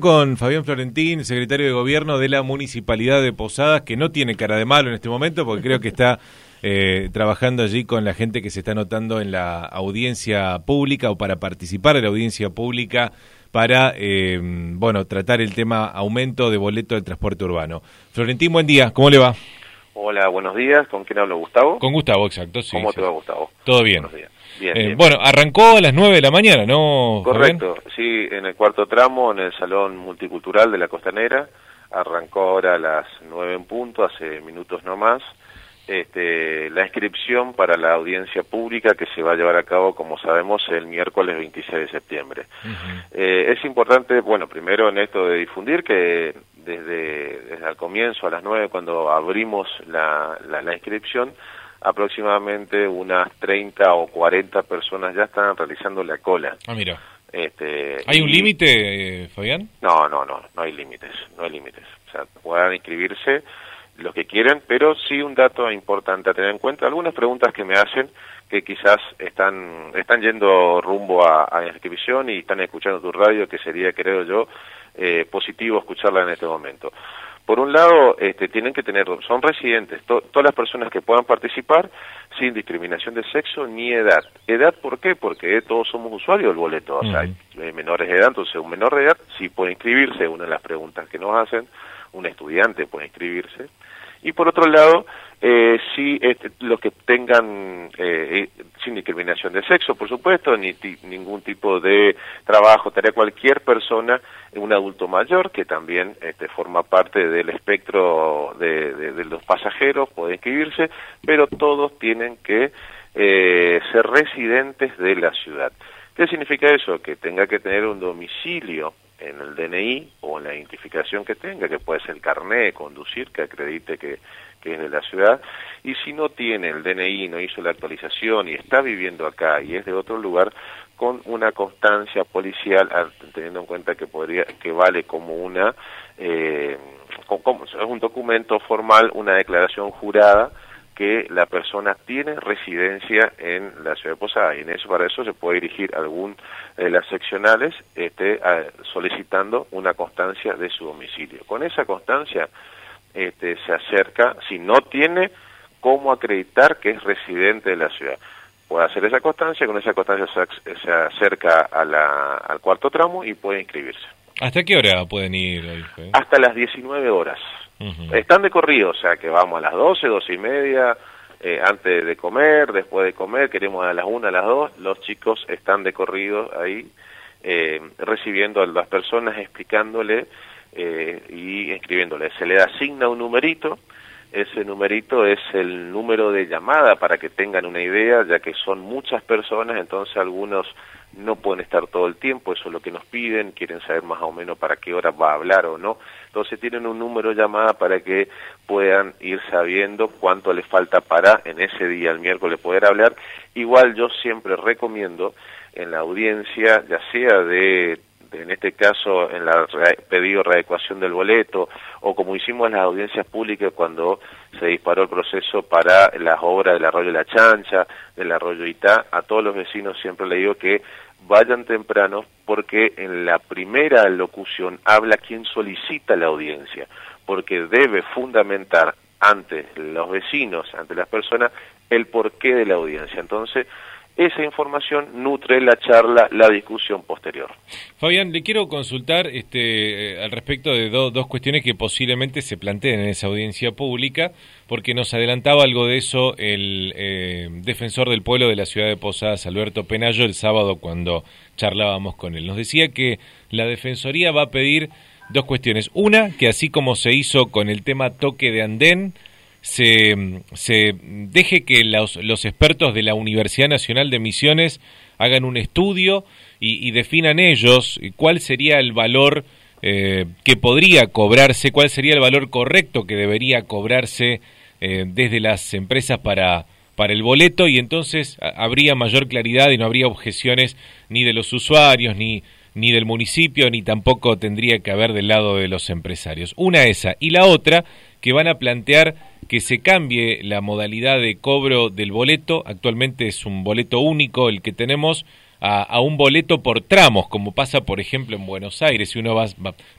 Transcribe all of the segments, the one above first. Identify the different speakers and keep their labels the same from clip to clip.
Speaker 1: con Fabián Florentín, secretario de Gobierno de la Municipalidad de Posadas, que no tiene cara de malo en este momento, porque creo que está eh, trabajando allí con la gente que se está anotando en la audiencia pública o para participar en la audiencia pública para, eh, bueno, tratar el tema aumento de boleto del transporte urbano. Florentín, buen día, ¿cómo le va?
Speaker 2: Hola, buenos días. ¿Con quién hablo, Gustavo?
Speaker 1: Con Gustavo, exacto. Sí,
Speaker 2: ¿Cómo te va, Gustavo?
Speaker 1: Todo bien.
Speaker 2: Buenos días.
Speaker 1: Eh, bueno, arrancó a las 9 de la mañana, ¿no?
Speaker 2: Correcto, sí, en el cuarto tramo, en el Salón Multicultural de la Costanera. Arrancó ahora a las 9 en punto, hace minutos no más. Este, la inscripción para la audiencia pública que se va a llevar a cabo, como sabemos, el miércoles 26 de septiembre. Eh, es importante, bueno, primero en esto de difundir que desde, desde el comienzo, a las 9, cuando abrimos la, la inscripción, aproximadamente unas 30 o 40 personas ya están realizando la cola.
Speaker 1: Ah, mira.
Speaker 2: Este,
Speaker 1: ¿Hay un límite, eh, Fabián?
Speaker 2: No, no, no, no hay límites, no hay límites. O sea, puedan inscribirse los que quieren, pero sí un dato importante a tener en cuenta, algunas preguntas que me hacen que quizás están están yendo rumbo a, a inscripción y están escuchando tu radio, que sería, creo yo, eh, positivo escucharla en este momento. Por un lado, este, tienen que tener, son residentes, todas las personas que puedan participar sin discriminación de sexo ni edad. ¿Edad por qué? Porque todos somos usuarios del boleto, o sea, hay menores de edad, entonces un menor de edad sí puede inscribirse, una de las preguntas que nos hacen, un estudiante puede inscribirse. Y por otro lado, eh, sí este, los que tengan eh, eh, sin discriminación de sexo, por supuesto, ni ningún tipo de trabajo, tarea cualquier persona, un adulto mayor que también este, forma parte del espectro de, los pasajeros, puede inscribirse, pero todos tienen que eh, ser residentes de la ciudad. ¿Qué significa eso? Que tenga que tener un domicilio en el DNI o en la identificación que tenga, que puede ser el carné, conducir, que acredite que, que es de la ciudad, y si no tiene el DNI, no hizo la actualización y está viviendo acá y es de otro lugar, con una constancia policial, teniendo en cuenta que podría que vale como una eh, como, es un documento formal, una declaración jurada que la persona tiene residencia en la ciudad de Posada y en eso para eso se puede dirigir a algún de las seccionales este, solicitando una constancia de su domicilio. Con esa constancia este, se acerca, si no tiene cómo acreditar que es residente de la ciudad. Puede hacer esa constancia, con esa constancia se, acerca a la, al cuarto tramo y puede inscribirse.
Speaker 1: ¿Hasta qué hora pueden ir?
Speaker 2: Hasta las 19 horas. Están de corrido, o sea que vamos a las 12, 12 y media, eh, antes de comer, después de comer, queremos a las 1, a las 2, los chicos están de corrido ahí eh, recibiendo a las personas, explicándole eh, y escribiéndole. Se le asigna un numerito, ese numerito es el número de llamada para que tengan una idea, ya que son muchas personas, entonces algunos no pueden estar todo el tiempo, eso es lo que nos piden, quieren saber más o menos para qué hora va a hablar o no. Entonces tienen un número llamada para que puedan ir sabiendo cuánto les falta para en ese día, el miércoles, poder hablar. Igual yo siempre recomiendo en la audiencia, ya sea de en este caso en la pedido de readecuación del boleto, o como hicimos en las audiencias públicas cuando se disparó el proceso para las obras del arroyo La Chancha, del arroyo Itá, a todos los vecinos siempre le digo que vayan temprano porque en la primera locución habla quien solicita la audiencia, porque debe fundamentar ante los vecinos, ante las personas, el porqué de la audiencia. Entonces, esa información nutre la charla, la discusión posterior.
Speaker 1: Fabián, le quiero consultar este, eh, al respecto de dos cuestiones que posiblemente se planteen en esa audiencia pública, porque nos adelantaba algo de eso el eh, defensor del pueblo de la ciudad de Posadas, Alberto Penayo, el sábado cuando charlábamos con él. Nos decía que la Defensoría va a pedir dos cuestiones. Una, que así como se hizo con el tema toque de andén, se, se deje que los, los, expertos de la Universidad Nacional de Misiones hagan un estudio y, definan ellos cuál sería el valor eh, que podría cobrarse, cuál sería el valor correcto que debería cobrarse eh, desde las empresas para, para el boleto y entonces habría mayor claridad y no habría objeciones ni de los usuarios ni ni del municipio ni tampoco tendría que haber del lado de los empresarios. Una esa y la otra que van a plantear que se cambie la modalidad de cobro del boleto. Actualmente es un boleto único el que tenemos a, un boleto por tramos, como pasa, por ejemplo, en Buenos Aires. Si uno va,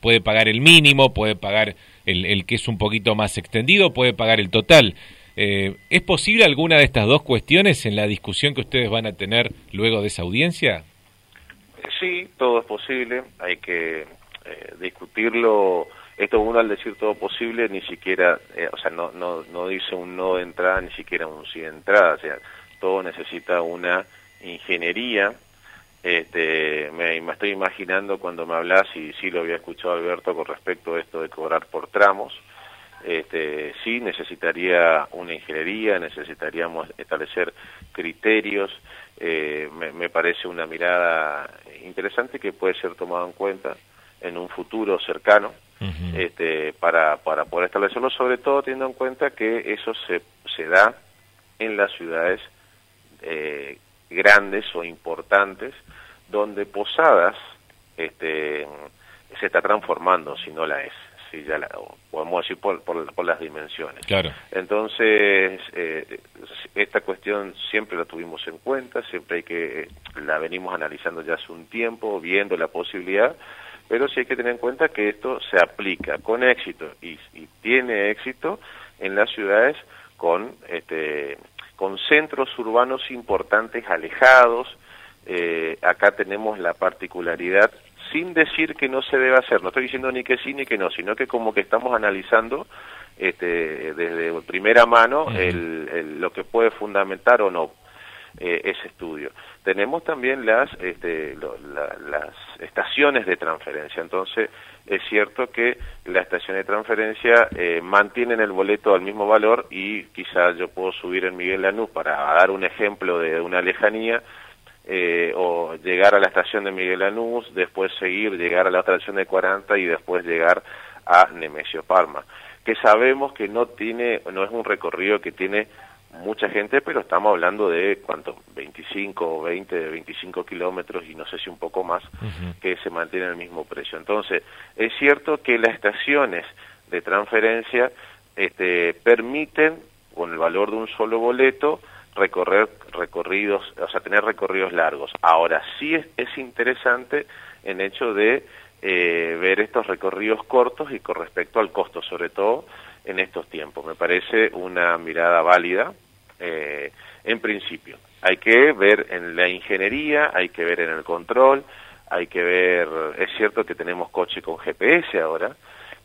Speaker 1: puede pagar el mínimo, puede pagar el, el, que es un poquito más extendido, puede pagar el total. Eh, ¿Es posible alguna de estas dos cuestiones en la discusión que ustedes van a tener luego de esa audiencia?
Speaker 2: Sí, todo es posible. Hay que eh, discutirlo. Esto uno al decir todo posible ni siquiera, eh, o sea, no, no, no dice un no de entrada, ni siquiera un sí de entrada. O sea, todo necesita una ingeniería. Este, me, estoy imaginando cuando me hablas, y sí lo había escuchado Alberto con respecto a esto de cobrar por tramos, este, sí necesitaría una ingeniería, necesitaríamos establecer criterios, eh, me, parece una mirada interesante que puede ser tomada en cuenta en un futuro cercano este, para, para poder establecerlo, sobre todo teniendo en cuenta que eso se, se da en las ciudades eh, grandes o importantes, donde Posadas este, se está transformando, si no la es. Si ya la, podemos decir por, por, las dimensiones.
Speaker 1: Claro.
Speaker 2: Entonces, eh, esta cuestión siempre la tuvimos en cuenta, siempre hay que, la venimos analizando ya hace un tiempo, viendo la posibilidad, pero sí hay que tener en cuenta que esto se aplica con éxito y, y tiene éxito en las ciudades con este, con centros urbanos importantes alejados. Eh, acá tenemos la particularidad, sin decir que no se debe hacer, no estoy diciendo ni que sí ni que no, sino que como que estamos analizando este, desde primera mano el, lo que puede fundamentar o no eh, ese estudio. Tenemos también las, este, las estaciones de transferencia, entonces es cierto que la estación de transferencia eh, mantienen el boleto al mismo valor y quizás yo puedo subir en Miguel Lanús para dar un ejemplo de una lejanía eh, o llegar a la estación de Miguel Lanús, después seguir, llegar a la otra estación de 40 y después llegar a Nemesio Parma, que sabemos que no tiene, no es un recorrido que tiene mucha gente, pero estamos hablando de cuánto, 25 o 20, 25 kilómetros y no sé si un poco más, que se mantiene el mismo precio. Entonces, es cierto que las estaciones de transferencia este, permiten, con el valor de un solo boleto, recorrer recorridos, o sea, tener recorridos largos. Ahora, sí es, es interesante en hecho de eh, ver estos recorridos cortos y con respecto al costo, sobre todo en estos tiempos. Me parece una mirada válida eh, en principio. Hay que ver en la ingeniería, hay que ver en el control, hay que ver, es cierto que tenemos coche con GPS ahora,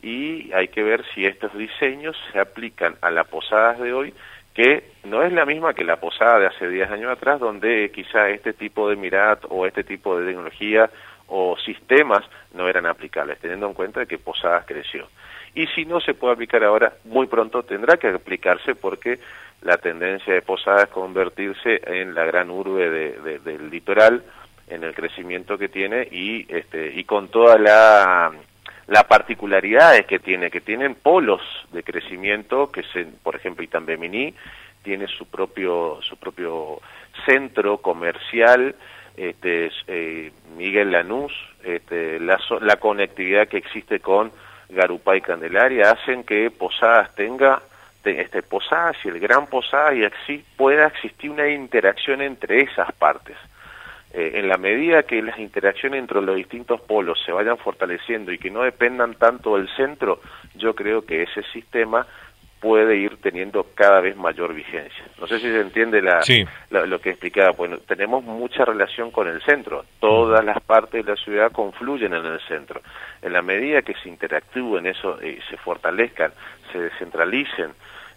Speaker 2: y hay que ver si estos diseños se aplican a las posadas de hoy, que no es la misma que la posada de hace 10 años atrás, donde quizá este tipo de mirad o este tipo de tecnología o sistemas no eran aplicables, teniendo en cuenta que Posadas creció. Y si no se puede aplicar ahora, muy pronto tendrá que aplicarse porque la tendencia de Posadas es convertirse en la gran urbe del litoral, en el crecimiento que tiene y, este, y con toda la las particularidades que tiene, que tienen polos de crecimiento, que se, por ejemplo Itambemini tiene su propio, su propio centro comercial, este, eh, Miguel Lanús, este, la, la conectividad que existe con Garupá y Candelaria hacen que Posadas tenga este, Posadas y el Gran Posadas y así pueda existir una interacción entre esas partes. Eh, en la medida que las interacciones entre los distintos polos se vayan fortaleciendo y que no dependan tanto del centro, yo creo que ese sistema puede ir teniendo cada vez mayor vigencia. No sé si se entiende la, lo que explicaba. Bueno, tenemos mucha relación con el centro. Todas las partes de la ciudad confluyen en el centro. En la medida que se interactúen eso, y se fortalezcan, se descentralicen,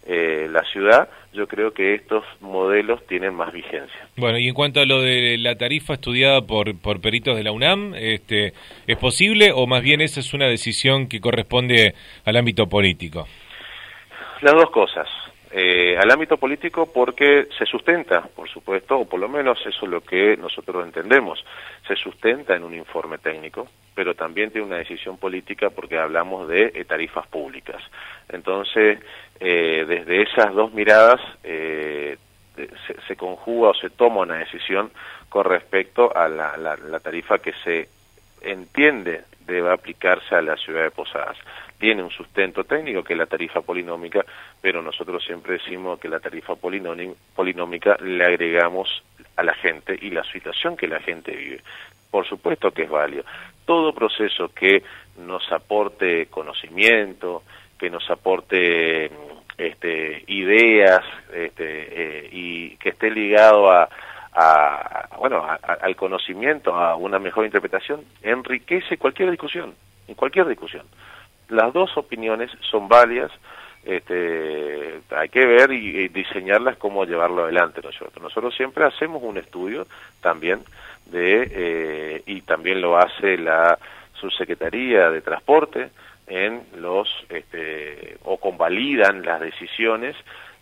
Speaker 2: eh, la ciudad, yo creo que estos modelos tienen más vigencia.
Speaker 1: Bueno, y en cuanto a lo de la tarifa estudiada por, por peritos de la UNAM, este, ¿es posible o más bien esa es una decisión que corresponde al ámbito político?
Speaker 2: Las dos cosas. Eh, al ámbito político porque se sustenta, por supuesto, o por lo menos eso es lo que nosotros entendemos, se sustenta en un informe técnico, pero también tiene una decisión política porque hablamos de eh, tarifas públicas. Entonces, eh, desde esas dos miradas se, se, conjuga o se toma una decisión con respecto a la tarifa que se entiende debe aplicarse a la ciudad de Posadas tiene un sustento técnico que es la tarifa polinómica, pero nosotros siempre decimos que la tarifa polinómica le agregamos a la gente y la situación que la gente vive. Por supuesto que es válido. Todo proceso que nos aporte conocimiento, que nos aporte este, ideas este, eh, y que esté ligado a, bueno al conocimiento, a una mejor interpretación, enriquece cualquier discusión, en cualquier discusión. Las dos opiniones son válidas, este, hay que ver y, diseñarlas cómo llevarlo adelante nosotros. Nosotros siempre hacemos un estudio también de eh, y también lo hace la subsecretaría de transporte en los este, o convalidan las decisiones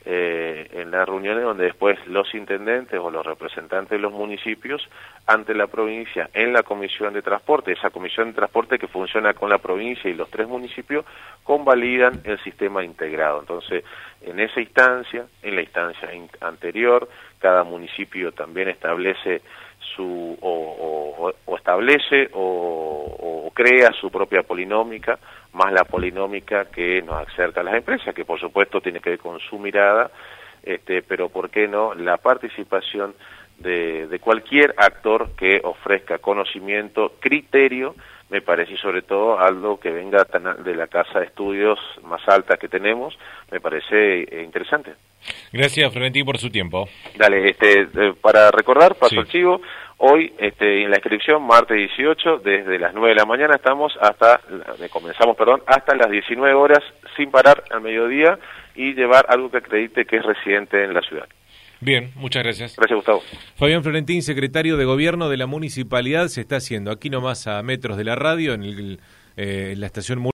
Speaker 2: eh, en las reuniones donde después los intendentes o los representantes de los municipios ante la provincia en la comisión de transporte, esa comisión de transporte que funciona con la provincia y los tres municipios, convalidan el sistema integrado. Entonces, en esa instancia, en la instancia anterior, cada municipio también establece su o, establece o, crea su propia polinómica, más la polinómica que nos acerca a las empresas, que por supuesto tiene que ver con su mirada, este, pero ¿por qué no? La participación de, de cualquier actor que ofrezca conocimiento, criterio, me parece, y sobre todo algo que venga de la casa de estudios más alta que tenemos, me parece eh, interesante.
Speaker 1: Gracias, Florentín, por su tiempo.
Speaker 2: Dale, este, eh, para recordar, paso archivo, hoy este, en la inscripción, martes 18, desde las 9 de la mañana estamos hasta, comenzamos, perdón, hasta las 19 horas, sin parar al mediodía y llevar algo que acredite que es residente en la ciudad.
Speaker 1: Bien, muchas gracias.
Speaker 2: Gracias, Gustavo.
Speaker 1: Fabián Florentín, secretario de Gobierno de la Municipalidad, se está haciendo aquí nomás a metros de la radio, en, el, eh, en la estación